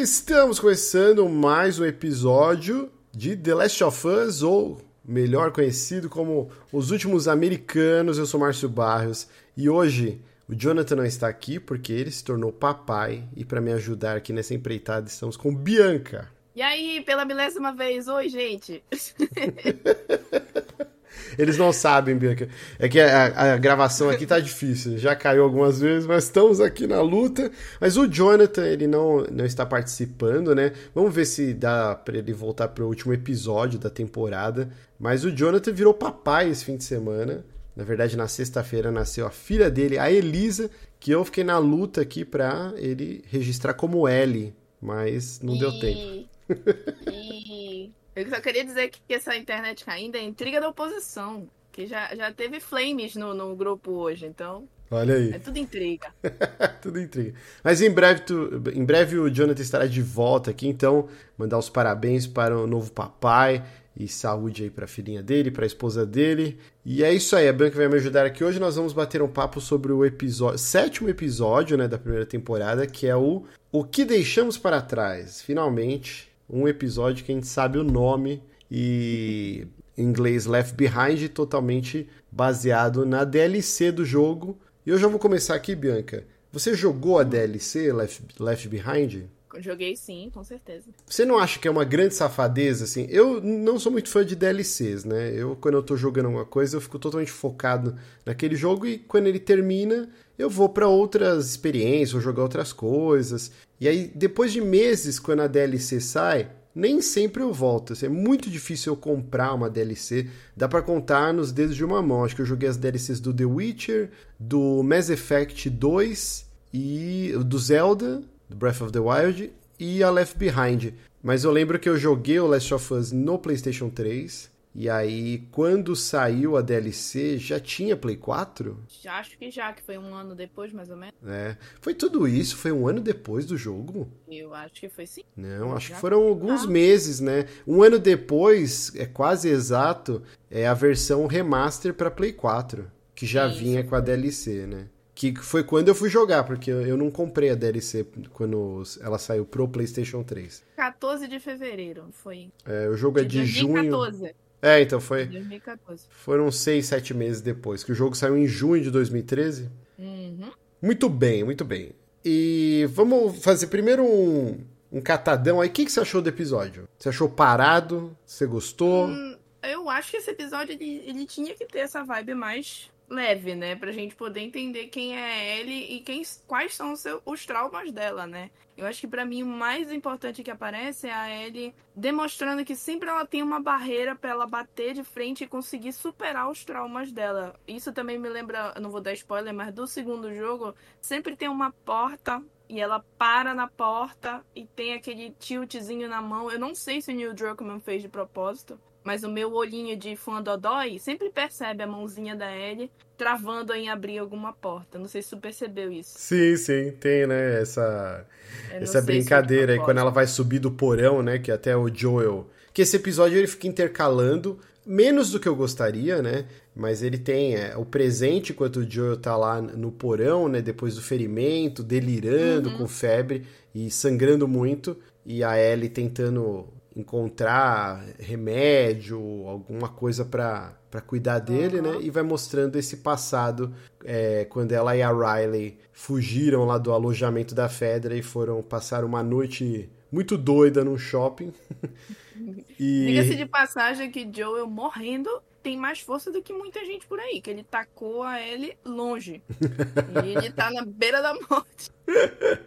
Estamos começando mais um episódio de The Last of Us, ou melhor conhecido como Os Últimos Americanos. Eu sou Márcio Barros e hoje o Jonathan não está aqui porque ele se tornou papai e para me ajudar aqui nessa empreitada estamos com Bianca. E aí, pela milésima vez, oi, gente. Eles não sabem, Bianca. É que a, a, gravação aqui tá difícil. Já caiu algumas vezes, mas estamos aqui na luta. Mas o Jonathan, ele não, não está participando, né? Vamos ver se dá para ele voltar para o último episódio da temporada. Mas o Jonathan virou papai esse fim de semana. Na verdade, na sexta-feira nasceu a filha dele, a Elisa, que eu fiquei na luta aqui pra ele registrar como L, mas não e... deu tempo. E... Eu só queria dizer que essa internet caindo é intriga da oposição, que já, já teve flames no, no grupo hoje, então... Olha aí. É tudo intriga. tudo intriga. Mas em breve, tu, em breve o Jonathan estará de volta aqui, então mandar os parabéns para o novo papai e saúde aí para a filhinha dele, para a esposa dele. E é isso aí, a Bianca vai me ajudar aqui hoje. Nós vamos bater um papo sobre o episódio, sétimo episódio, né, da primeira temporada, que é o O que deixamos para trás. Finalmente, um episódio que a gente sabe o nome e em inglês Left Behind, totalmente baseado na DLC do jogo. E eu já vou começar aqui, Bianca. Você jogou a DLC Left, Left Behind? Joguei sim, com certeza. Você não acha que é uma grande safadeza, assim? Eu não sou muito fã de DLCs, né? Eu, quando eu tô jogando alguma coisa, eu fico totalmente focado naquele jogo e quando ele termina, eu vou para outras experiências, vou jogar outras coisas. E aí, depois de meses, quando a DLC sai, nem sempre eu volto. Assim, é muito difícil eu comprar uma DLC. Dá para contar nos dedos de uma mão. Acho que eu joguei as DLCs do The Witcher, do Mass Effect 2 e do Zelda do Breath of the Wild e a Left Behind. Mas eu lembro que eu joguei o Last of Us no PlayStation 3. E aí, quando saiu a DLC, já tinha Play 4? Já acho que já, que foi um ano depois, mais ou menos. É. Foi tudo isso? Foi um ano depois do jogo? Eu acho que foi sim. Não, acho já que foram alguns tá. meses, né? Um ano depois, é quase exato, é a versão remaster para Play 4, que já isso. vinha com a DLC, né? Que foi quando eu fui jogar, porque eu não comprei a DLC quando ela saiu pro PlayStation 3. 14 de fevereiro foi. É, o jogo de é de 2014. junho. É, então foi. 2014. Foram 6, 7 meses depois, que o jogo saiu em junho de 2013. Uhum. Muito bem, muito bem. E vamos fazer primeiro um, um catadão aí. O que, que você achou do episódio? Você achou parado? Você gostou? Hum, eu acho que esse episódio ele, ele tinha que ter essa vibe mais leve, né? Pra gente poder entender quem é Ellie e quem, quais são os, seus, os traumas dela, né? Eu acho que para mim o mais importante que aparece é a Ellie demonstrando que sempre ela tem uma barreira para ela bater de frente e conseguir superar os traumas dela. Isso também me lembra, não vou dar spoiler, mas do segundo jogo, sempre tem uma porta e ela para na porta e tem aquele tiltzinho na mão. Eu não sei se o Neil Druckmann fez de propósito, mas o meu olhinho de fã dodói sempre percebe a mãozinha da Ellie travando em abrir alguma porta. Não sei se tu percebeu isso. Sim, sim, tem, né? Essa, essa brincadeira aí, quando ela vai subir do porão, né? Que até o Joel. Que esse episódio ele fica intercalando, menos do que eu gostaria, né? Mas ele tem é, o presente enquanto o Joel tá lá no porão, né? Depois do ferimento, delirando, uhum. com febre e sangrando muito. E a Ellie tentando encontrar remédio, alguma coisa para cuidar dele, uhum. né? E vai mostrando esse passado é, quando ela e a Riley fugiram lá do alojamento da Fedra e foram passar uma noite muito doida num shopping. e... Diga-se de passagem que Joel morrendo tem mais força do que muita gente por aí, que ele tacou a ele longe. e ele tá na beira da morte.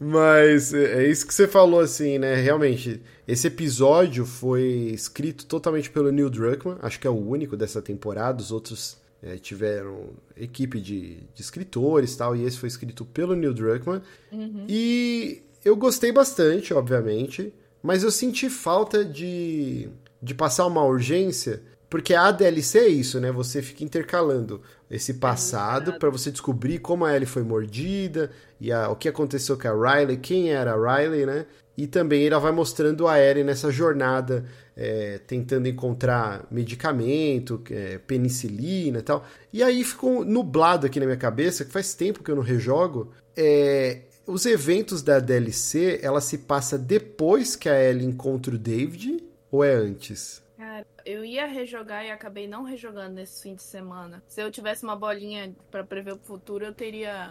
Mas é, é isso que você falou, assim, né? Realmente, esse episódio foi escrito totalmente pelo Neil Druckmann, acho que é o único dessa temporada, os outros é, tiveram equipe de, de escritores tal, e esse foi escrito pelo Neil Druckmann. Uhum. E eu gostei bastante, obviamente, mas eu senti falta de, de passar uma urgência porque a DLC é isso, né? Você fica intercalando esse passado para você descobrir como a Ellie foi mordida e a, o que aconteceu com a Riley, quem era a Riley, né? E também ela vai mostrando a Ellie nessa jornada, é, tentando encontrar medicamento, é, penicilina e tal. E aí ficou nublado aqui na minha cabeça, que faz tempo que eu não rejogo. É, os eventos da DLC, ela se passa depois que a Ellie encontra o David ou é antes? Cara, eu ia rejogar e acabei não rejogando nesse fim de semana. Se eu tivesse uma bolinha para prever o futuro, eu teria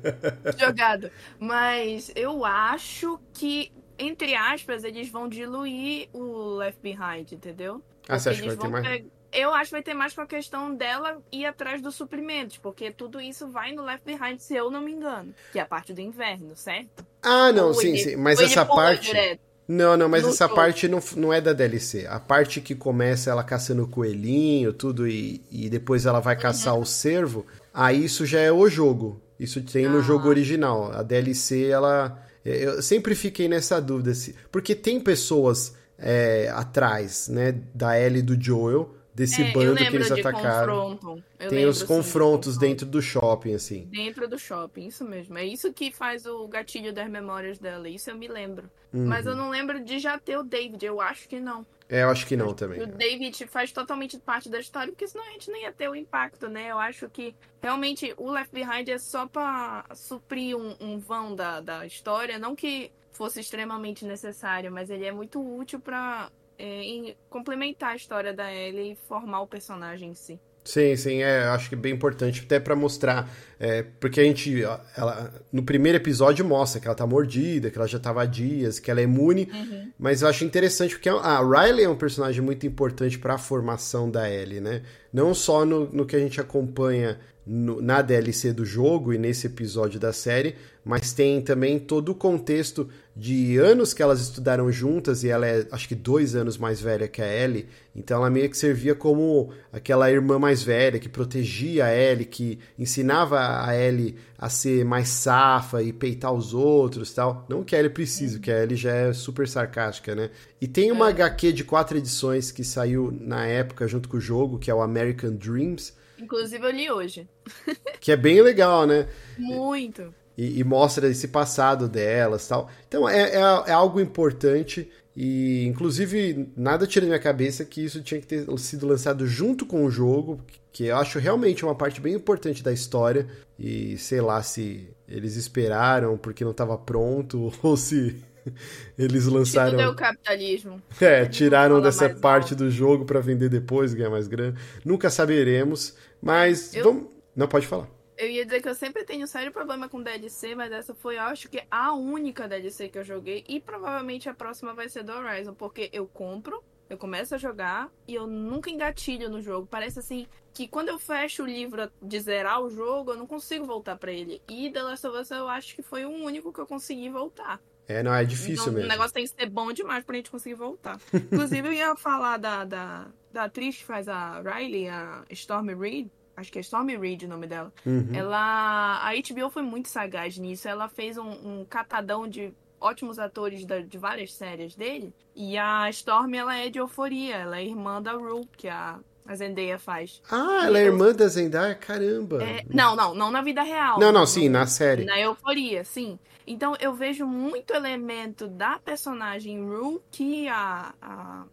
jogado. Mas eu acho que, entre aspas, eles vão diluir o Left Behind, entendeu? Ah, você acha que vai ter mais? Eu acho que vai ter mais com a questão dela ir atrás dos suprimentos, porque tudo isso vai no Left Behind, se eu não me engano. Que é a parte do inverno, certo? Ah, não, ou sim, ele, sim. Mas essa parte. Direto. Não, não, mas essa jogo. parte não, não é da DLC. A parte que começa ela caçando o coelhinho, tudo, e, e depois ela vai caçar uhum. o cervo, aí isso já é o jogo. Isso tem ah. no jogo original. A DLC, ela. Eu sempre fiquei nessa dúvida. Porque tem pessoas é, atrás, né, da Ellie e do Joel, desse é, bando que eles atacaram. Tem os confrontos sim, dentro do shopping, assim. Dentro do shopping, isso mesmo. É isso que faz o gatilho das memórias dela. Isso eu me lembro. Uhum. Mas eu não lembro de já ter o David. Eu acho que não. É, eu acho que não também. O David faz totalmente parte da história, porque senão a gente não ia ter o impacto, né? Eu acho que realmente o Left Behind é só pra suprir um, um vão da, da história. Não que fosse extremamente necessário, mas ele é muito útil para é, complementar a história da Ellie e formar o personagem em si. Sim, sim, é, acho que é bem importante, até para mostrar, é, porque a gente, ela, no primeiro episódio mostra que ela tá mordida, que ela já tava há dias, que ela é imune, uhum. mas eu acho interessante porque a Riley é um personagem muito importante para a formação da Ellie, né? Não só no, no que a gente acompanha no, na DLC do jogo e nesse episódio da série, mas tem também todo o contexto de anos que elas estudaram juntas e ela é acho que dois anos mais velha que a Ellie, então ela meio que servia como aquela irmã mais velha que protegia a Ellie, que ensinava a Ellie a ser mais safa e peitar os outros tal. Não que a Ellie precise, que a Ellie já é super sarcástica, né? E tem uma é. HQ de quatro edições que saiu na época junto com o jogo, que é o American Dreams, Inclusive eu li hoje. que é bem legal, né? Muito. E, e mostra esse passado delas tal. Então é, é, é, algo importante. E, inclusive, nada tira da minha cabeça que isso tinha que ter sido lançado junto com o jogo, que eu acho realmente uma parte bem importante da história. E sei lá se eles esperaram porque não estava pronto ou se eles lançaram. Tudo é o capitalismo. É, tiraram dessa parte mal. do jogo para vender depois, ganhar mais grana. Nunca saberemos. Mas eu... vamos. Não pode falar. Eu ia dizer que eu sempre tenho sério problema com DLC, mas essa foi, eu acho que a única DLC que eu joguei. E provavelmente a próxima vai ser do Horizon, porque eu compro, eu começo a jogar e eu nunca engatilho no jogo. Parece assim que quando eu fecho o livro de zerar o jogo, eu não consigo voltar para ele. E The Last of Us eu acho que foi o único que eu consegui voltar. É, não, é difícil então, mesmo. O negócio tem que ser bom demais pra gente conseguir voltar. Inclusive, eu ia falar da, da, da atriz que faz a Riley, a Stormy Reed. Acho que é Stormy Reed o nome dela. Uhum. Ela. A HBO foi muito sagaz nisso. Ela fez um, um catadão de ótimos atores da, de várias séries dele. E a Stormy, ela é de euforia. Ela é irmã da Rue, que a, a Zendaya faz. Ah, ela é irmã da Zendaya? Caramba! É, não, não, não na vida real. Não, não, sim, na série. Na euforia, sim. Então eu vejo muito elemento da personagem Rue que a, a,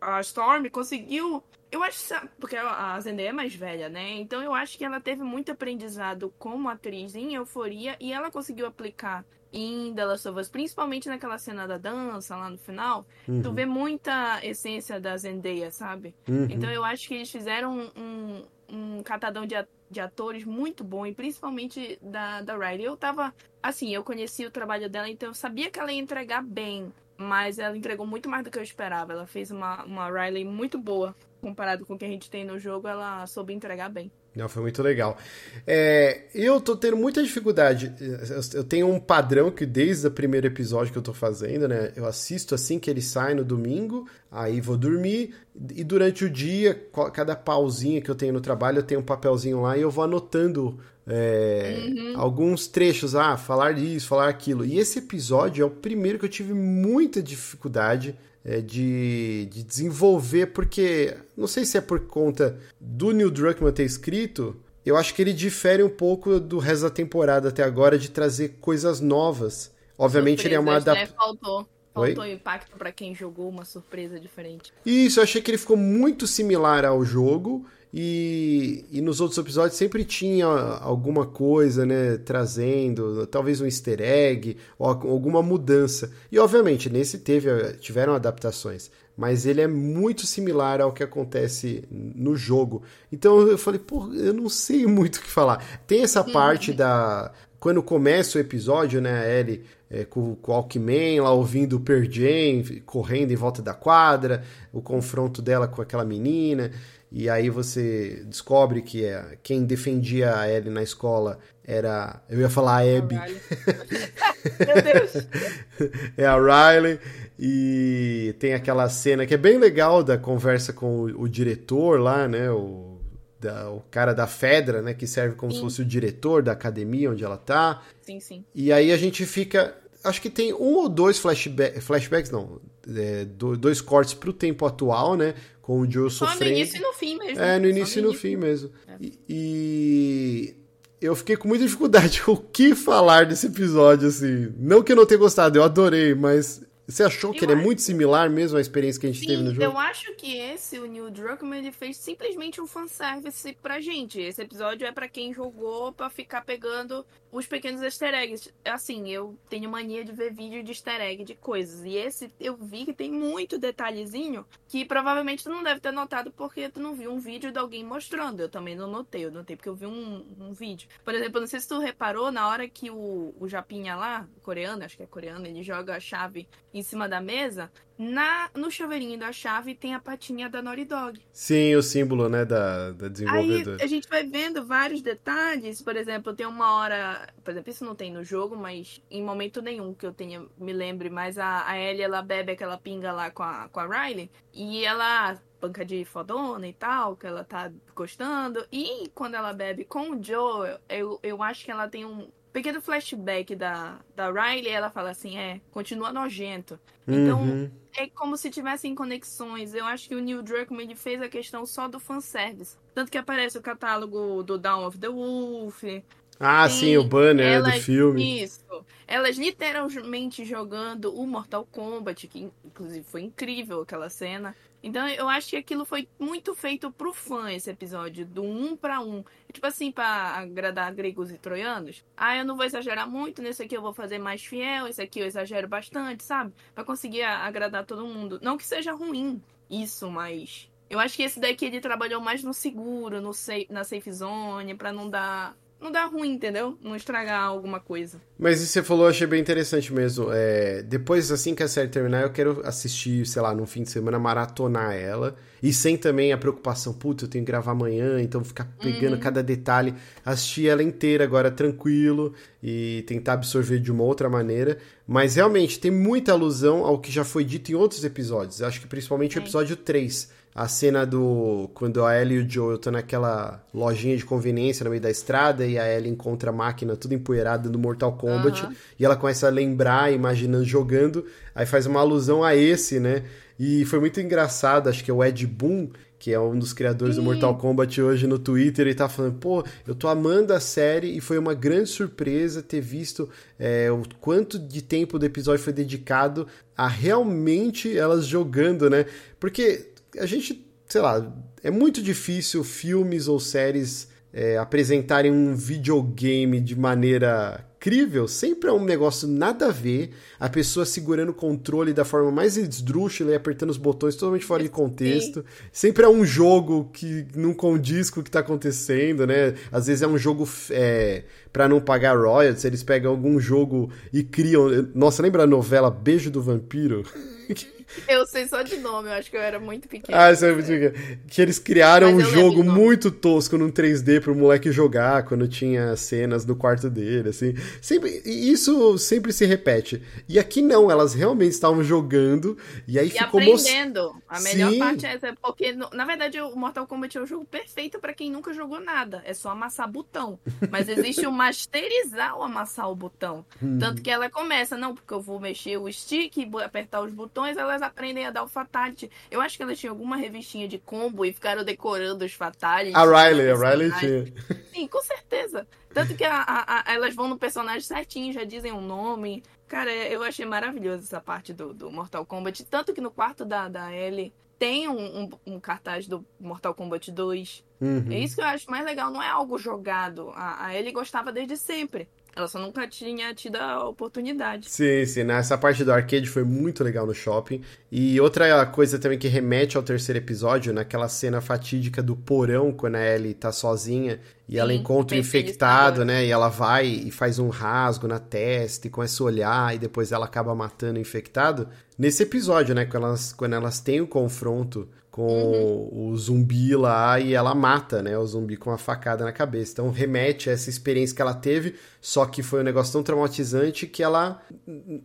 a Storm conseguiu. Eu acho porque a Zendaya é mais velha, né? Então eu acho que ela teve muito aprendizado como atriz em Euforia e ela conseguiu aplicar em The Last of Us, principalmente naquela cena da dança lá no final. Uhum. Tu vê muita essência da Zendaya, sabe? Uhum. Então eu acho que eles fizeram um, um catadão de atores de atores muito bom, e principalmente da, da Riley. Eu tava, assim, eu conheci o trabalho dela, então eu sabia que ela ia entregar bem, mas ela entregou muito mais do que eu esperava. Ela fez uma, uma Riley muito boa, comparado com o que a gente tem no jogo, ela soube entregar bem. Não, foi muito legal. É, eu tô tendo muita dificuldade. Eu tenho um padrão que desde o primeiro episódio que eu tô fazendo, né? Eu assisto assim que ele sai no domingo, aí vou dormir, e durante o dia, cada pausinha que eu tenho no trabalho, eu tenho um papelzinho lá e eu vou anotando é, uhum. alguns trechos. Ah, falar isso, falar aquilo. E esse episódio é o primeiro que eu tive muita dificuldade é, de, de desenvolver, porque não sei se é por conta do Neil Druckmann ter escrito, eu acho que ele difere um pouco do resto da temporada até agora de trazer coisas novas. Obviamente Surpresas, ele é uma adaptação. Né? Faltou. Faltou Oi? impacto para quem jogou uma surpresa diferente. Isso, eu achei que ele ficou muito similar ao jogo E, e nos outros episódios sempre tinha alguma coisa, né, trazendo, talvez um easter egg ou alguma mudança. E obviamente nesse teve, tiveram adaptações, mas ele é muito similar ao que acontece no jogo. Então eu falei, pô, eu não sei muito o que falar. Tem essa Sim. parte da quando começa o episódio, né, a Ellie é, com, com o Alckmin lá ouvindo o Per Jam, correndo em volta da quadra, o confronto dela com aquela menina, e aí você descobre que é, quem defendia a Ellie na escola era. Eu ia falar a Abby. Meu Deus! é a Riley. E tem aquela cena que é bem legal da conversa com o, o diretor lá, né? O, da, o cara da Fedra, né? Que serve como sim. se fosse o diretor da academia onde ela tá. Sim, sim. E aí a gente fica acho que tem um ou dois flashback, flashbacks, não, é, dois cortes pro tempo atual, né? Com o Joe Só sofrendo. no início e no fim mesmo. É, no início e no, fim mesmo. É. E, e, eu fiquei com muita dificuldade o que falar desse episódio, assim. Não que eu não tenha gostado, eu adorei, mas você achou que eu ele acho... é muito similar mesmo à experiência que a gente Sim, teve no jogo? Eu acho que esse, o Neil Druckmann, ele fez simplesmente um fanservice pra gente. Esse episódio é para quem jogou pra ficar pegando os pequenos easter eggs. Assim, eu tenho mania de ver vídeo de easter egg de coisas. E esse eu vi que tem muito detalhezinho que provavelmente tu não deve ter notado porque tu não viu um vídeo de alguém mostrando. Eu também não notei, eu notei porque eu vi um, um vídeo. Por exemplo, não sei se tu reparou, na hora que o, o Japinha lá, coreano, acho que é coreano, ele joga a chave em cima da mesa, na, no chaveirinho da chave tem a patinha da Naughty Dog. Sim, o símbolo, né, da, da desenvolvedora. Aí a gente vai vendo vários detalhes. Por exemplo, tem uma hora... Por exemplo, isso não tem no jogo, mas em momento nenhum que eu tenha me lembre. Mas a, a Ellie, ela bebe aquela pinga lá com a, com a Riley. E ela banca de fodona e tal, que ela tá gostando. E quando ela bebe com o Joe, eu, eu acho que ela tem um pequeno flashback da, da Riley, ela fala assim, é, continua nojento. Então, uhum. é como se tivessem conexões. Eu acho que o Neil Druckmann ele fez a questão só do fanservice. Tanto que aparece o catálogo do Dawn of the Wolf. Ah, sim, o banner elas, do filme. Isso. Elas literalmente jogando o Mortal Kombat, que inclusive foi incrível aquela cena. Então eu acho que aquilo foi muito feito pro fã, esse episódio, do um para um. Tipo assim, para agradar gregos e troianos. Ah, eu não vou exagerar muito, nesse aqui eu vou fazer mais fiel, esse aqui eu exagero bastante, sabe? para conseguir agradar todo mundo. Não que seja ruim isso, mas. Eu acho que esse daqui ele trabalhou mais no seguro, no safe, na safe zone, para não dar não dá ruim, entendeu? Não estragar alguma coisa. Mas isso você falou, eu achei bem interessante mesmo. É, depois, assim que a série terminar, eu quero assistir, sei lá, num fim de semana, maratonar ela. E sem também a preocupação, puta, eu tenho que gravar amanhã, então ficar pegando uhum. cada detalhe. Assistir ela inteira agora tranquilo e tentar absorver de uma outra maneira. Mas realmente tem muita alusão ao que já foi dito em outros episódios. Acho que principalmente o episódio 3 a cena do. Quando a Ellie e o Joel estão naquela lojinha de conveniência no meio da estrada e a Ellie encontra a máquina tudo empoeirada do Mortal Kombat uhum. e ela começa a lembrar, imaginando jogando, aí faz uma alusão a esse, né? E foi muito engraçado, acho que é o Ed Boon, que é um dos criadores Sim. do Mortal Kombat hoje no Twitter, ele tá falando, pô, eu tô amando a série e foi uma grande surpresa ter visto é, o quanto de tempo do episódio foi dedicado a realmente elas jogando, né? Porque a gente, sei lá, é muito difícil filmes ou séries é, apresentarem um videogame de maneira crível, sempre é um negócio nada a ver, a pessoa segurando o controle da forma mais esdrúxula e apertando os botões totalmente fora de contexto. Sempre é um jogo que não condiz com o que está acontecendo, né? Às vezes é um jogo é, para não pagar royalties, eles pegam algum jogo e criam. Nossa, lembra a novela Beijo do Vampiro? Eu sei só de nome, eu acho que eu era muito pequena. Ah, isso é muito pequeno. Que eles criaram um jogo muito tosco num 3D pro moleque jogar quando tinha cenas no quarto dele, assim. Sempre, isso sempre se repete. E aqui não, elas realmente estavam jogando e aí e ficou aprendendo. A melhor Sim. parte é essa, porque na verdade o Mortal Kombat é o jogo perfeito para quem nunca jogou nada. É só amassar botão. Mas existe o masterizar o amassar o botão. Hum. Tanto que ela começa, não, porque eu vou mexer o stick, apertar os botões, elas aprendem a dar o fatality. Eu acho que elas tinham alguma revistinha de combo e ficaram decorando os fatalities. A Riley, a Riley tinha. Sim, com certeza. Tanto que a, a, a, elas vão no personagem certinho, já dizem o um nome. Cara, eu achei maravilhoso essa parte do, do Mortal Kombat. Tanto que no quarto da, da Ellie tem um, um, um cartaz do Mortal Kombat 2. Uhum. É isso que eu acho mais legal, não é algo jogado. A, a Ellie gostava desde sempre. Ela só nunca tinha tido a oportunidade. Sim, sim. Nessa parte do arcade foi muito legal no shopping. E outra coisa também que remete ao terceiro episódio, naquela cena fatídica do porão, quando a Ellie tá sozinha e Sim, ela encontra o infectado, né? E ela vai e faz um rasgo na testa e começa a olhar e depois ela acaba matando o infectado. Nesse episódio, né? Quando elas, quando elas têm o confronto com Uhum. o zumbi lá e ela mata, né, o zumbi com uma facada na cabeça. Então remete a essa experiência que ela teve, só que foi um negócio tão traumatizante que ela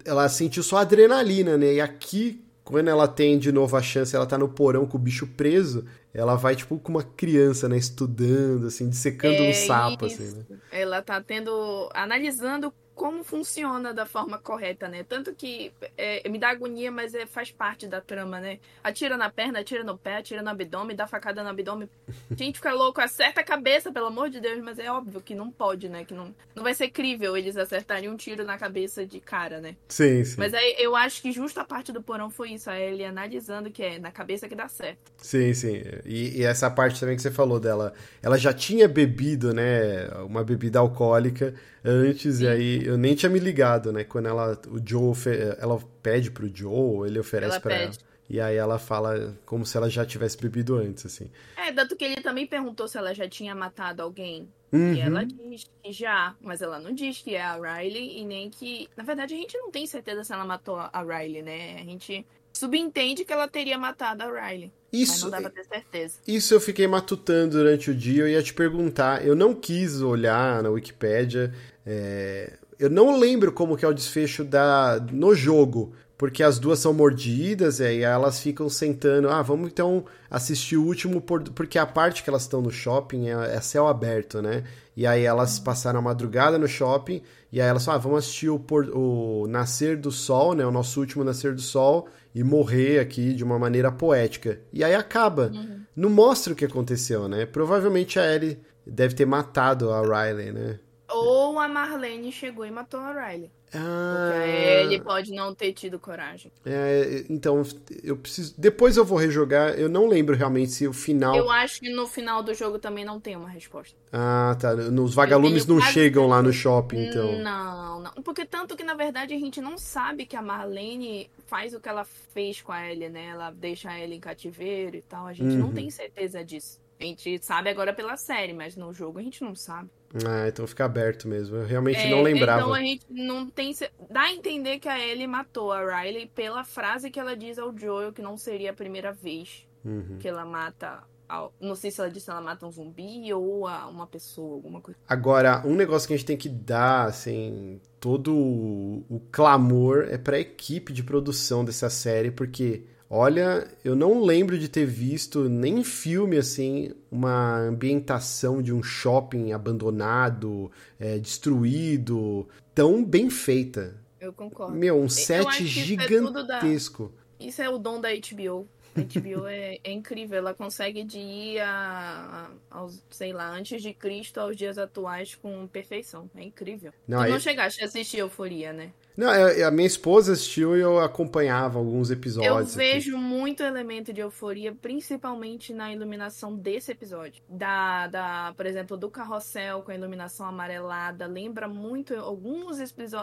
ela sentiu só adrenalina, né? E aqui quando ela tem de novo a chance, ela tá no porão com o bicho preso, ela vai tipo com uma criança, né, estudando assim, dissecando um É sapo isso. assim, né? Ela tá tendo. analisando como funciona da forma correta, né? Tanto que é, me dá agonia, mas é, faz parte da trama, né? Atira na perna, atira no pé, atira no abdômen, dá facada no abdômen. Gente, fica louco, acerta a cabeça, pelo amor de Deus, mas é óbvio que não pode, né? Que não, não vai ser crível eles acertarem um tiro na cabeça de cara, né? Sim, sim. Mas aí eu acho que justo a parte do porão foi isso, a ele analisando que é na cabeça que dá certo. Sim, sim. E, e essa parte também que você falou dela, ela já tinha bebido, né, uma bebida alcoólica antes, e aí eu nem tinha me ligado, né, quando ela, o Joe, ela pede pro Joe, ele oferece Ela pra ela. E aí ela fala como se ela já tivesse bebido antes, assim. É, tanto que ele também perguntou se ela já tinha matado alguém. Uhum. E ela diz que já, mas ela não diz que é a Riley e nem que. Na verdade, a gente não tem certeza se ela matou a Riley, né? A gente subentende que ela teria matado a Riley. Isso, não dá pra ter certeza. Isso eu fiquei matutando durante o dia, eu ia te perguntar. Eu não quis olhar na Wikipédia. É, Eu não lembro como que é o desfecho da no jogo, porque as duas são mordidas e aí elas ficam sentando. Ah, vamos então assistir o último por... porque a parte que elas estão no shopping é, é céu aberto, né? E aí elas passaram a madrugada no shopping e aí elas falam, ah, vamos assistir o, por... o nascer do sol, né? O nosso último nascer do sol e morrer aqui de uma maneira poética. E aí acaba. Não mostra o que aconteceu, né? Provavelmente a Ellie deve ter matado a Riley, né? Ou a Marlene chegou e matou a Riley. Ah, ele pode não ter tido coragem. é, então eu preciso. Depois eu vou rejogar. Eu não lembro realmente se o final. Eu acho que no final do jogo também não tem uma resposta. Ah, tá. Nos vagalumes não quase chegam lá no shopping, então. Não, não. Porque tanto que, na verdade, a gente não sabe que a Marlene faz o que ela fez com a Ellie, né? Ela deixa a Ellie em cativeiro e tal. A gente Uhum. não tem certeza disso. A gente sabe agora pela série, mas no jogo a gente não sabe. Ah, então fica aberto mesmo. Eu realmente É, não lembrava. Então a gente não tem. Dá a entender que a Ellie matou a Riley pela frase que ela diz ao Joel que não seria a primeira vez Uhum. que ela mata. ao- Não sei se ela disse que ela mata um zumbi ou a- uma pessoa, alguma coisa. Agora, um negócio que a gente tem que dar, assim, todo o, o clamor é pra equipe de produção dessa série, porque, olha, eu não lembro de ter visto nem em filme, assim, uma ambientação de um shopping abandonado, é, destruído, tão bem feita. Eu concordo. Meu, um set isso é da- gigantesco. Isso é o dom da HBO. A HBO é, é incrível, ela consegue de ir a, a- aos, sei lá, antes de Cristo aos dias atuais com perfeição. É incrível. Não, tu aí- não chegaste a assistir Euforia, né? Não, é- a minha esposa assistiu e eu acompanhava alguns Eu episódios. aqui. vejo muito elemento de euforia, principalmente na iluminação desse episódio. Da, da, por exemplo, do carrossel com a iluminação amarelada. Lembra muito alguns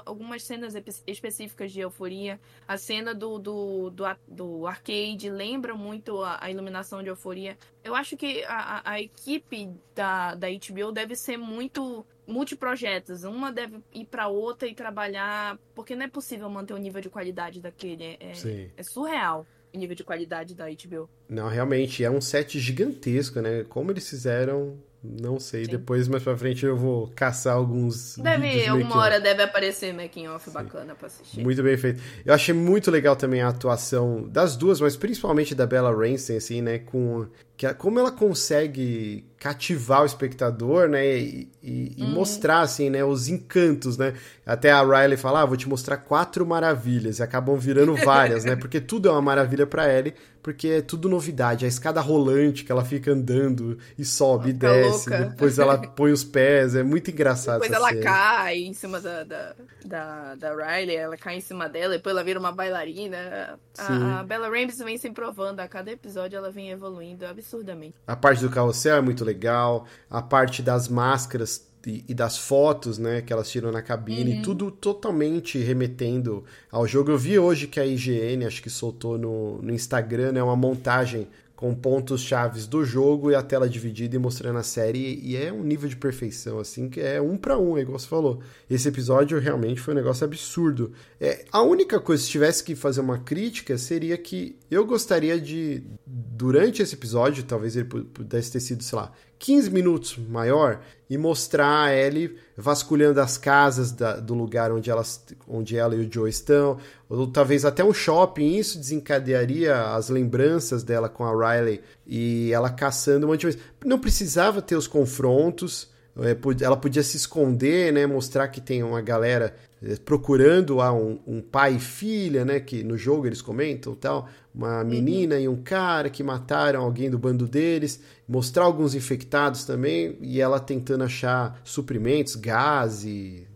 algumas cenas específicas de euforia. A cena do, do, do, do arcade lembra muito a, a iluminação de euforia. Eu acho que a, a- equipe da, da HBO deve ser muito multiprojetos. Uma deve ir pra outra e trabalhar, porque não é possível manter o nível de qualidade daquele. É, Sim. é surreal o nível de qualidade da HBO. Não, realmente, é um set gigantesco, né? Como eles fizeram, não sei. Sim. Depois, mais pra frente, eu vou caçar alguns Deve, alguma hora deve aparecer making off bacana pra assistir. Muito bem feito. Eu achei muito legal também a atuação das duas, mas principalmente da Bella Ramsey, assim, né? Com que, como ela consegue cativar o espectador, né? E, e, e mostrar, assim, né? Os encantos, né? Até a Riley fala, ah, vou te mostrar quatro maravilhas. E acabam virando várias, né? Porque tudo é uma maravilha para Ellie, porque é tudo novidade. A escada rolante que ela fica andando e sobe e desce. Depois ela põe os pés. É muito engraçado Depois ela cai em cima da, da, da, da, Riley, ela cai em cima dela, depois ela vira uma bailarina. A, a, Bella Ramsey vem se provando. A cada episódio ela vem evoluindo absurdamente. A parte do carrossel é muito legal. A parte das máscaras e, e, das fotos, né, que elas tiram na cabine, uhum. tudo totalmente remetendo ao jogo. Eu vi hoje que a IGN, acho que soltou no, no Instagram, né, uma montagem com pontos chaves do jogo e a tela dividida e mostrando a série e é um nível de perfeição assim que é um para um, é igual você falou. Esse episódio realmente foi um negócio absurdo. É, a única coisa se tivesse que fazer uma crítica seria que eu gostaria de durante esse episódio, talvez ele pudesse ter sido, sei lá, 15 minutos maior e mostrar a Ellie vasculhando as casas da, do lugar onde, elas, onde ela e o Joe estão, ou talvez até um shopping. Isso desencadearia as lembranças dela com a Riley e ela caçando um monte de coisa. Não precisava ter os confrontos. É, ela podia se esconder, né, mostrar que tem uma galera procurando ah, um, um, pai e filha, né, que no jogo eles comentam tal, uma uhum. menina uhum. e um cara que mataram alguém do bando deles, mostrar alguns infectados também e ela tentando achar suprimentos, gás,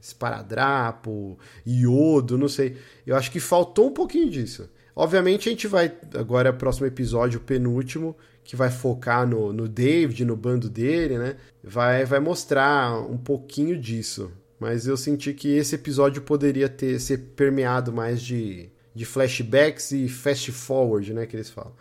esparadrapo, iodo, não sei. Eu acho que faltou um pouquinho disso. Obviamente a gente vai agora próximo episódio, o penúltimo, que vai focar no, no David, no bando dele, né? Vai, vai mostrar um pouquinho disso. Mas eu senti que esse episódio poderia ter ser permeado mais de, de flashbacks e fast forward, né? Que eles falam.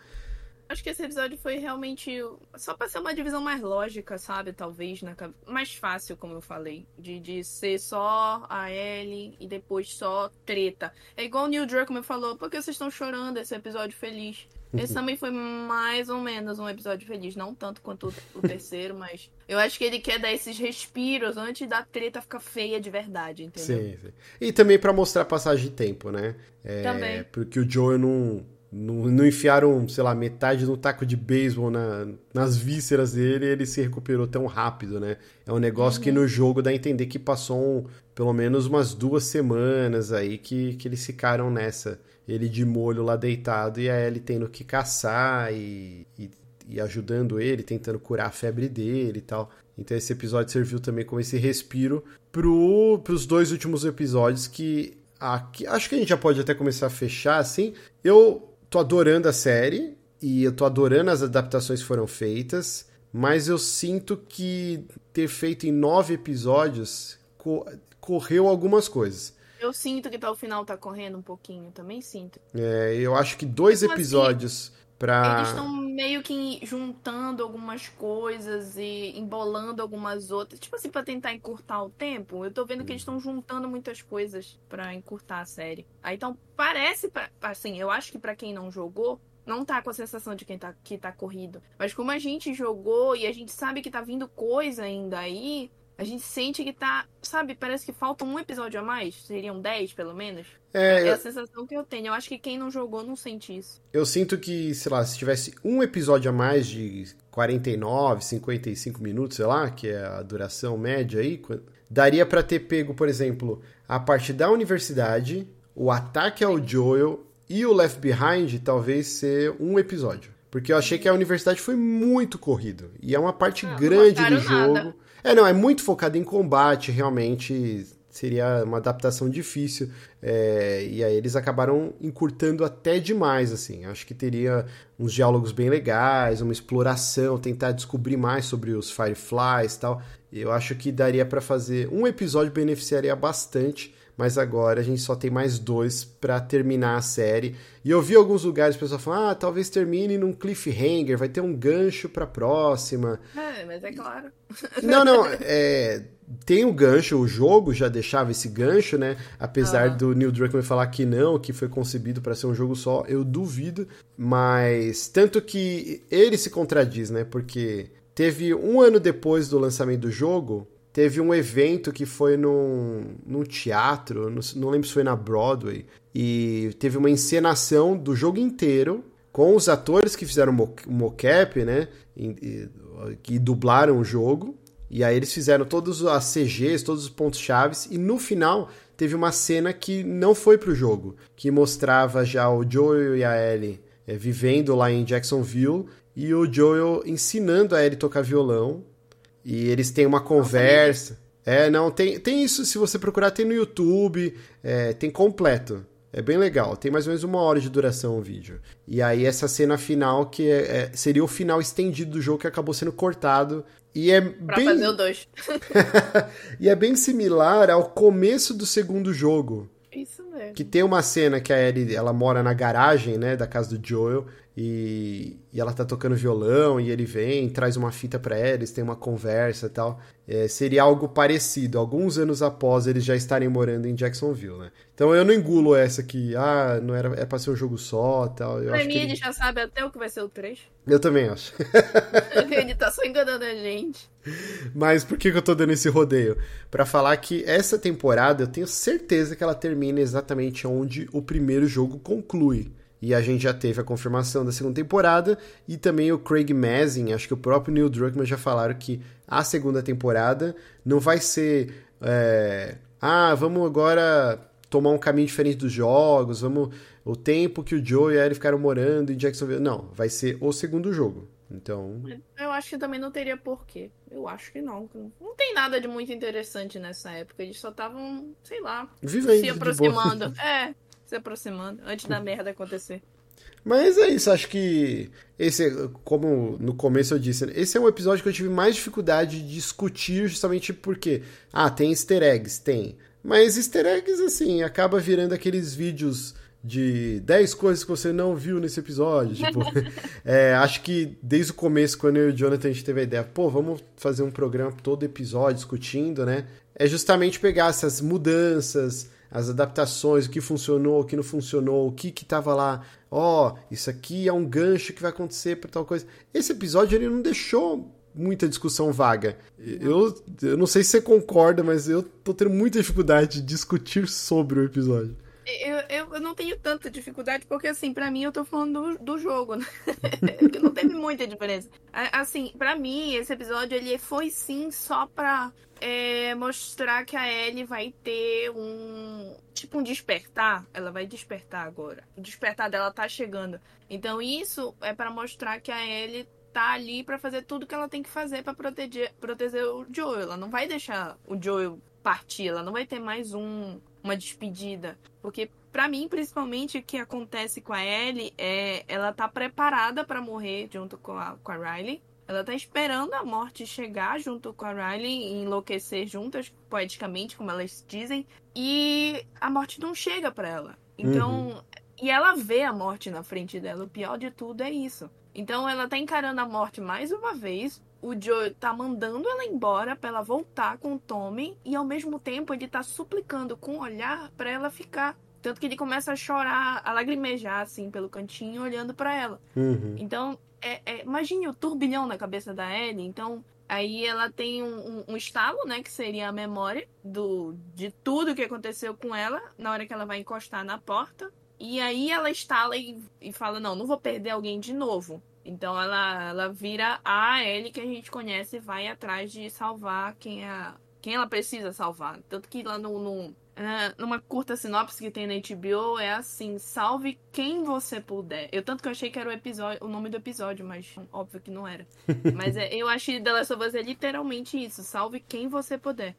Acho que esse episódio foi realmente só pra ser uma divisão mais lógica, sabe? Talvez, né? mais fácil, como eu falei. De, de ser só a Ellie e depois só treta. É igual o Neil Druckmann falou: por que vocês estão chorando esse episódio feliz? Esse também foi mais ou menos um episódio feliz, não tanto quanto o, terceiro, mas eu acho que ele quer dar esses respiros antes da treta ficar feia de verdade, entendeu? Sim, sim. E também para mostrar a passagem de tempo, né? É, também. Porque o Joe não, não, não enfiaram, sei lá, metade do taco de beisebol na, nas vísceras dele e ele se recuperou tão rápido, né? É um negócio uhum. que no jogo dá a entender que passou um, pelo menos umas duas semanas aí que, que eles ficaram nessa ele de molho lá deitado e a Ellie tendo que caçar e, e, e ajudando ele, tentando curar a febre dele e tal. Então esse episódio serviu também como esse respiro pro, pros dois últimos episódios que aqui, acho que a gente já pode até começar a fechar assim. Eu tô adorando a série e eu tô adorando as adaptações que foram feitas, mas eu sinto que ter feito em nove episódios co correu algumas coisas. Eu sinto que tá, o final tá correndo um pouquinho, também sinto. É, eu acho que dois Mas, assim, episódios assim, pra. Eles estão meio que juntando algumas coisas e embolando algumas outras. Tipo assim, pra tentar encurtar o tempo. Eu tô vendo que eles estão juntando muitas coisas para encurtar a série. Aí então parece, assim, eu acho que para quem não jogou, não tá com a sensação de quem tá, que tá corrido. Mas como a gente jogou e a gente sabe que tá vindo coisa ainda aí, a gente sente que tá, sabe, parece que falta um episódio a mais, seriam 10 pelo menos. É, é a sensação que eu tenho. Eu acho que quem não jogou não sente isso. Eu sinto que, sei lá, se tivesse um episódio a mais de 49, 55 minutos, sei lá, que é a duração média aí, daria para ter pego, por exemplo, a parte da universidade, o ataque ao Joel e o Left Behind talvez ser um episódio. Porque eu achei que a universidade foi muito corrido. E é uma parte ah, grande do jogo. Nada. É, não, é muito focado em combate, realmente seria uma adaptação difícil. É, e aí eles acabaram encurtando até demais, assim. Acho que teria uns diálogos bem legais, uma exploração, tentar descobrir mais sobre os Fireflies e tal. Eu acho que daria para fazer um episódio beneficiaria bastante mas agora a gente só tem mais dois para terminar a série. E eu vi alguns lugares o pessoal falando: ah, talvez termine num cliffhanger, vai ter um gancho pra próxima. É, mas é claro. Não, não, é, tem o um gancho, o jogo já deixava esse gancho, né? Apesar ah. do Neil Druckmann falar que não, que foi concebido para ser um jogo só, eu duvido. Mas tanto que ele se contradiz, né? Porque teve um ano depois do lançamento do jogo, teve um evento que foi num, num teatro, não, não lembro se foi na Broadway, e teve uma encenação do jogo inteiro com os atores que fizeram o mocap, né? E, que dublaram o jogo. E aí eles fizeram todos as CGs, todos os pontos chaves e no final teve uma cena que não foi pro jogo, que mostrava já o Joel e a Ellie é, vivendo lá em Jacksonville e o Joel ensinando a Ellie tocar violão. E eles têm uma conversa. É, não, tem, tem isso, se você procurar, tem no YouTube, é, tem completo. É bem legal, tem mais ou menos uma hora de duração o vídeo. E aí essa cena final que é, é, seria o final estendido do jogo que acabou sendo cortado. E é pra bem... fazer o 2. e é bem similar ao começo do segundo jogo. Isso mesmo. Que tem uma cena que a Ellie, ela mora na garagem, né, da casa do Joel, e, e ela tá tocando violão, e ele vem, traz uma fita para eles, tem uma conversa e tal. É, seria algo parecido, alguns anos após eles já estarem morando em Jacksonville, né? Então eu não engulo essa que, ah, não era, é pra ser um jogo só tal. Eu pra mim, que ele já sabe até o que vai ser o 3. Eu também acho. ele tá só enganando a gente. Mas por que, que eu tô dando esse rodeio? Para falar que essa temporada eu tenho certeza que ela termina exatamente onde o primeiro jogo conclui. E a gente já teve a confirmação da segunda temporada e também o Craig Mazin, acho que o próprio Neil Druckmann já falaram que a segunda temporada não vai ser é, ah, vamos agora tomar um caminho diferente dos jogos, vamos o tempo que o Joe e a Ellie ficaram morando em Jacksonville. Não, vai ser o segundo jogo. Então. Eu acho que também não teria porquê. Eu acho que não. Não tem nada de muito interessante nessa época. Eles só estavam, sei lá, Vivendo se aproximando. É, se aproximando antes da merda acontecer. Mas é isso, acho que esse, como no começo eu disse, esse é um episódio que eu tive mais dificuldade de discutir justamente porque, ah, tem easter eggs, tem. Mas easter eggs, assim, acaba virando aqueles vídeos de 10 coisas que você não viu nesse episódio. Tipo, é, acho que desde o começo, quando eu e o Jonathan a gente teve a ideia, pô, vamos fazer um programa todo episódio discutindo, né? É justamente pegar essas mudanças, as adaptações, o que funcionou, o que não funcionou, o que que tava lá, ó, oh, isso aqui é um gancho que vai acontecer para tal coisa. Esse episódio ele não deixou muita discussão vaga. Eu, eu não sei se você concorda, mas eu tô tendo muita dificuldade de discutir sobre o episódio. Eu, eu, eu não tenho tanta dificuldade, porque assim, para mim eu tô falando do, do jogo, né? não teve muita diferença. Assim, para mim, esse episódio ele foi sim só pra é, mostrar que a Ellie vai ter um. Tipo um despertar. Ela vai despertar agora. O despertar dela tá chegando. Então isso é para mostrar que a Ellie tá ali para fazer tudo que ela tem que fazer para proteger, proteger o Joel. Ela não vai deixar o Joel partir. Ela não vai ter mais um uma despedida. Porque, para mim, principalmente, o que acontece com a Ellie é ela tá preparada para morrer junto com a, com a Riley. Ela tá esperando a morte chegar junto com a Riley e enlouquecer juntas, poeticamente, como elas dizem. E a morte não chega para ela. Então. Uhum. E ela vê a morte na frente dela. O pior de tudo é isso. Então ela tá encarando a morte mais uma vez, o Joe tá mandando ela embora para ela voltar com o Tommy e ao mesmo tempo ele tá suplicando com o olhar para ela ficar. Tanto que ele começa a chorar, a lagrimejar assim pelo cantinho, olhando para ela. Uhum. Então, é, é, imagine o turbilhão na cabeça da Ellie. Então, aí ela tem um, um, um, estalo, né? Que seria a memória do, de tudo que aconteceu com ela na hora que ela vai encostar na porta. E aí ela estala e, e fala: Não, não vou perder alguém de novo. Então ela, ela vira a Ellie que a gente conhece e vai atrás de salvar quem, é, quem ela precisa salvar. Tanto que lá no, no numa curta sinopse que tem na HBO é assim: salve quem você puder. Eu tanto que eu achei que era o episódio, o nome do episódio, mas óbvio que não era. mas é, eu achei The Last of Us é literalmente isso: salve quem você puder.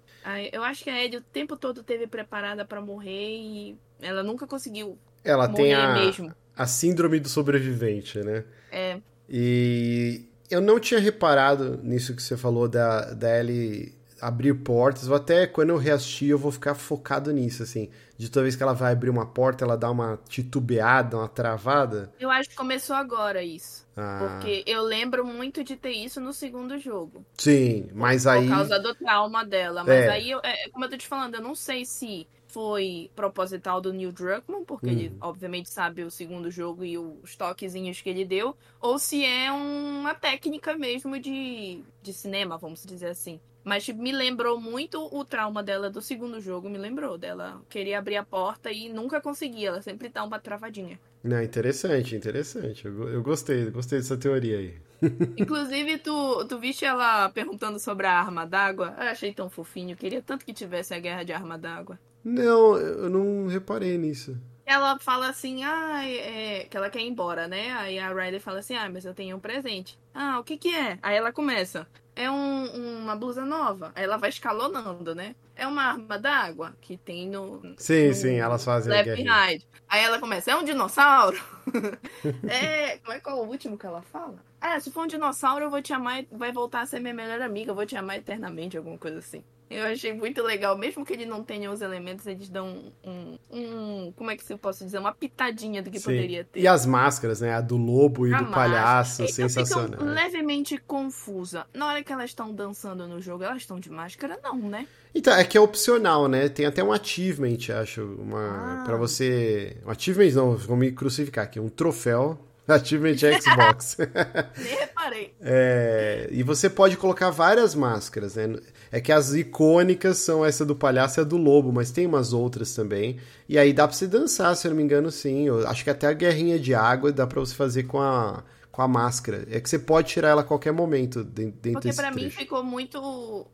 Eu acho que a Ellie o tempo todo teve preparada para morrer e ela nunca conseguiu. Ela tem a, mesmo. A síndrome do sobrevivente, né? É. E eu não tinha reparado nisso que você falou da, da Ellie abrir portas, ou até quando eu reassistir eu vou ficar focado nisso, assim. De toda vez que ela vai abrir uma porta, ela dá uma titubeada, uma travada. Eu acho que começou agora isso. Ah. Porque eu lembro muito de ter isso no segundo jogo. Sim, mas por aí. Por causa do trauma dela. Mas é. aí, eu, é, como eu tô te falando, eu não sei se foi proposital do Neil Druckmann, porque uhum. ele obviamente sabe o segundo jogo e os toquezinhos que ele deu, ou se é uma técnica mesmo de, de cinema, vamos dizer assim. Mas tipo, me lembrou muito o trauma dela do segundo jogo, me lembrou dela. Queria abrir a porta e nunca conseguia, ela sempre tá uma travadinha. Não, interessante, interessante. Eu, eu gostei, gostei dessa teoria aí. Inclusive, tu, tu viste ela perguntando sobre a arma d'água? Eu achei tão fofinho, queria tanto que tivesse a guerra de arma d'água. Não, eu não reparei nisso. Ela fala assim, ah, é, que ela quer ir embora, né? Aí a Riley fala assim, ah, mas eu tenho um presente. Ah, o que que é? Aí ela começa, é um, uma blusa nova. Aí ela vai escalonando, né? É uma arma d'água que tem no... Sim, no sim, elas fazem Left Behind. Aí ela começa, é um dinossauro? é, como é qual é o último que ela fala? Ah, se for um dinossauro, eu vou te amar, vai voltar a ser minha melhor amiga, eu vou te amar eternamente, alguma coisa assim. Eu achei muito legal, mesmo que ele não tenha os elementos, eles dão um, um como é que eu posso dizer, uma pitadinha do que Sim. poderia ter. E as máscaras, né? A do lobo e A do máscara. palhaço, Eu fico sensacional. levemente confusa. Na hora que elas estão dançando no jogo, elas estão de máscara? Não, né? Então, é que é opcional, né? Tem até um achievement, acho, uma Ah. para você, um achievement não, vou me crucificar aqui, um troféu, achievement Xbox. Nem reparei. É, e você pode colocar várias máscaras, né? É que as icônicas são essa do palhaço e a do lobo, mas tem umas outras também. E aí dá pra você dançar, se eu não me engano, sim. Eu acho que até a guerrinha de água dá pra você fazer com a, com a máscara. É que você pode tirar ela a qualquer momento de- dentro Porque pra mim trecho. ficou muito.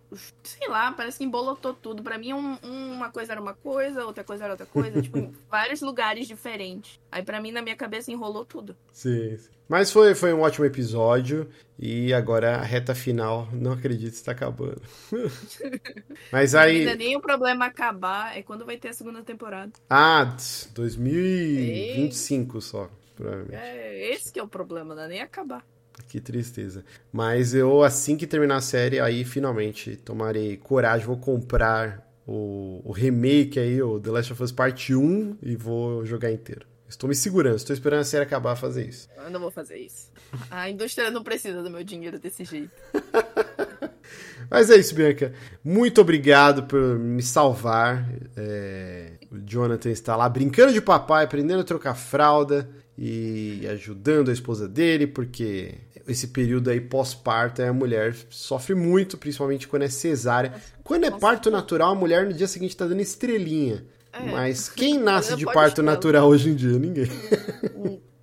Sei lá, parece que embolotou tudo. Pra mim, um- uma coisa era uma coisa, outra coisa era outra coisa. tipo, em vários lugares diferentes. Aí pra mim, na minha cabeça, enrolou tudo. Sim, sim. Mas foi, foi um ótimo episódio. E agora a reta final, não acredito, está acabando. Mas aí. Ainda nem o problema acabar é quando vai ter a segunda temporada. Ah, tss, 2025 só, provavelmente. É esse que é o problema, não é nem acabar. Que tristeza. Mas eu, assim que terminar a série, aí finalmente tomarei coragem, vou comprar o, o remake aí, o The Last of Us Part 1, e vou jogar inteiro. Estou me segurando, estou esperando a série acabar a fazer isso. Eu não vou fazer isso. A indústria não precisa do meu dinheiro desse jeito. Mas é isso, Bianca. Muito obrigado por me salvar. É, o Jonathan está lá brincando de papai, aprendendo a trocar fralda e ajudando a esposa dele, porque esse período aí pós-parto, a mulher sofre muito, principalmente quando é cesárea. Quando é parto natural, a mulher no dia seguinte está dando estrelinha. É. Mas quem nasce de parto natural hoje em dia? Ninguém.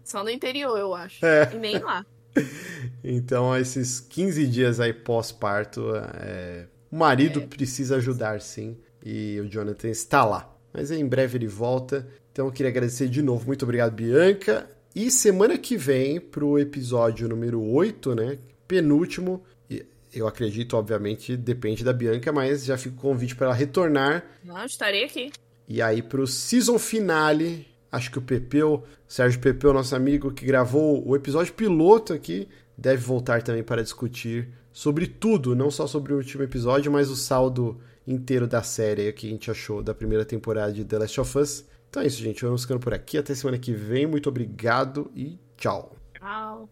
Só no interior, eu acho. É. E nem lá. Então, esses 15 dias aí pós-parto, é, o marido precisa ajudar sim, e o Jonathan está lá. Mas em breve ele volta. Então, eu queria agradecer de novo. Muito obrigado, Bianca. E semana que vem, pro episódio número 8, né? Penúltimo. Eu acredito, obviamente, depende da Bianca, mas já fica o convite para ela retornar. Não, estarei aqui. E aí, pro season finale, acho que o Pepeu, Sérgio Pepeu, nosso amigo que gravou o episódio piloto aqui, deve voltar também para discutir sobre tudo, não só sobre o último episódio, mas o saldo inteiro da série que a gente achou da primeira temporada de The Last of Us. Então é isso, gente. Vamos ficando por aqui. Até semana que vem. Muito obrigado e tchau. Tchau.